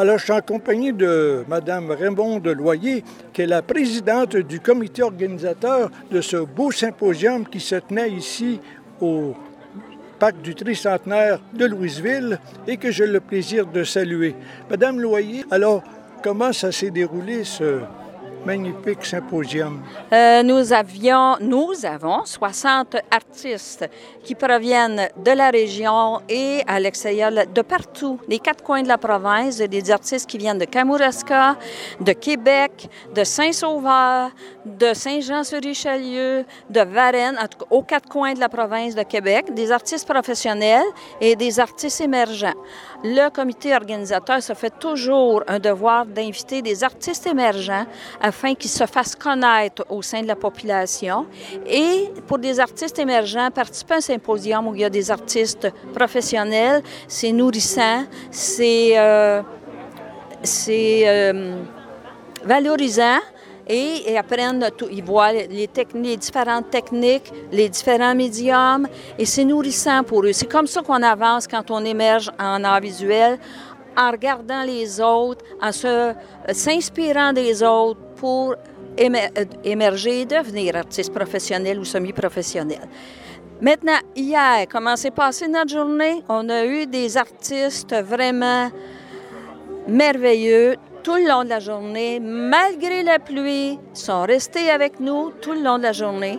Alors, je suis en compagnie de Mme Raymond de Loyer, qui est la présidente du comité organisateur de ce beau symposium qui se tenait ici au parc du tricentenaire de Louisville et que j'ai le plaisir de saluer. Madame Loyer, alors, comment ça s'est déroulé ce, magnifique symposium. Euh, nous avions, nous avons 60 artistes qui proviennent de la région et à l'extérieur, de partout, des quatre coins de la province, des artistes qui viennent de Kamouraska, de Québec, de Saint-Sauveur, de Saint-Jean-sur-Richelieu, de Varennes, aux quatre coins de la province de Québec, des artistes professionnels et des artistes émergents. Le comité organisateur se fait toujours un devoir d'inviter des artistes émergents afin qu'ils se fassent connaître au sein de la population. Et pour des artistes émergents, participer à un symposium où il y a des artistes professionnels, c'est nourrissant, c'est euh, euh, valorisant et ils apprennent, tout, ils voient les, les, différentes techniques, les différents médiums, et c'est nourrissant pour eux. C'est comme ça qu'on avance quand on émerge en art visuel, en regardant les autres, en se, s'inspirant des autres pour euh, émerger et devenir artiste professionnel ou semi-professionnel. Maintenant, hier, comment s'est passée notre journée? On a eu des artistes vraiment merveilleux, tout le long de la journée, malgré la pluie, sont restés avec nous tout le long de la journée.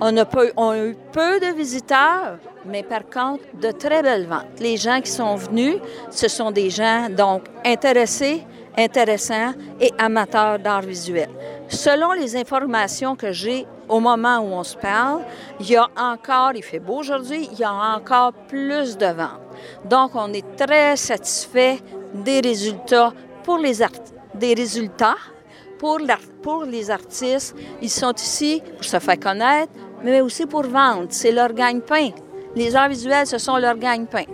On a, on a eu peu de visiteurs, mais par contre, de très belles ventes. Les gens qui sont venus, ce sont des gens donc intéressés, intéressants et amateurs d'art visuel. Selon les informations que j'ai au moment où on se parle, il y a encore, il fait beau aujourd'hui, il y a encore plus de ventes. Donc, on est très satisfait des résultats pour les des résultats pour, pour les artistes. Ils sont ici pour se faire connaître, mais aussi pour vendre. C'est leur gagne-pain. Les arts visuels, ce sont leur gagne-pain.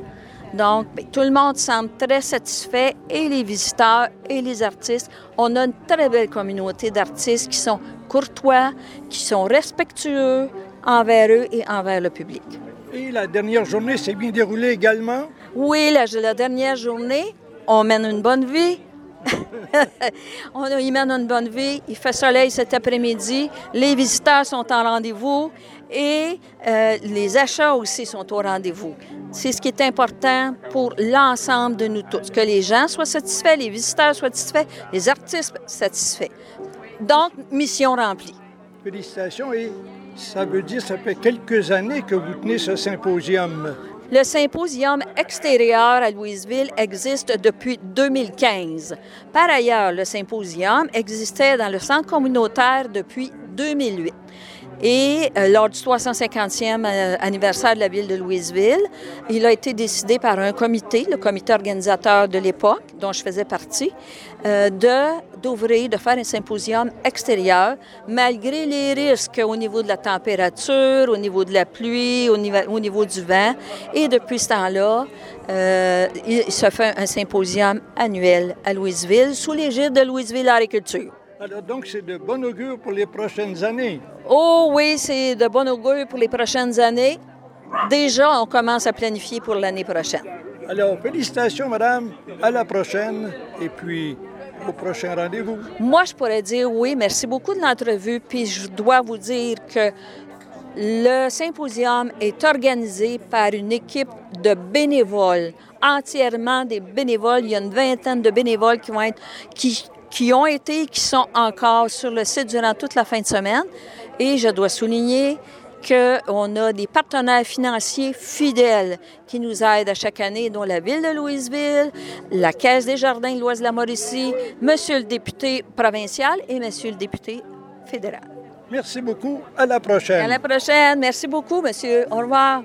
Donc, ben, tout le monde semble très satisfait, et les visiteurs et les artistes. On a une très belle communauté d'artistes qui sont courtois, qui sont respectueux envers eux et envers le public. Et la dernière journée s'est bien déroulée également? Oui, la, la dernière journée, on mène une bonne vie, on y mène une bonne vie. Il fait soleil cet après-midi. Les visiteurs sont en rendez-vous et euh, les achats aussi sont au rendez-vous. C'est ce qui est important pour l'ensemble de nous tous. Que les gens soient satisfaits, les visiteurs soient satisfaits, les artistes satisfaits. Donc, mission remplie. Félicitations et ça veut dire ça fait quelques années que vous tenez ce symposium. Le symposium extérieur à Louisville existe depuis 2015. Par ailleurs, le symposium existait dans le centre communautaire depuis 2008. Et euh, lors du 350e euh, anniversaire de la ville de Louisville, il a été décidé par un comité, le comité organisateur de l'époque, dont je faisais partie, euh, d'ouvrir, de faire un symposium extérieur, malgré les risques au niveau de la température, au niveau de la pluie, au niveau, au niveau du vent. Et depuis ce temps-là, il se fait un symposium annuel à Louisville sous l'égide de Louisville Agriculture. Alors donc, c'est de bon augure pour les prochaines années. Oh oui, c'est de bon augure pour les prochaines années. Déjà, on commence à planifier pour l'année prochaine. Alors, félicitations, madame. À la prochaine. Et puis, au prochain rendez-vous. Moi, je pourrais dire oui. Merci beaucoup de l'entrevue. Puis, je dois vous dire que le symposium est organisé par une équipe de bénévoles, entièrement des bénévoles. Il y a une vingtaine de bénévoles qui vont être, qui, qui ont été et qui sont encore sur le site durant toute la fin de semaine. Et je dois souligner qu'on a des partenaires financiers fidèles qui nous aident à chaque année, dont la Ville de Louisville, la Caisse des Jardins de l'Oise de la Mauricie, Monsieur le député provincial et Monsieur le député fédéral. Merci beaucoup. À la prochaine. À la prochaine. Merci beaucoup, monsieur. Au revoir.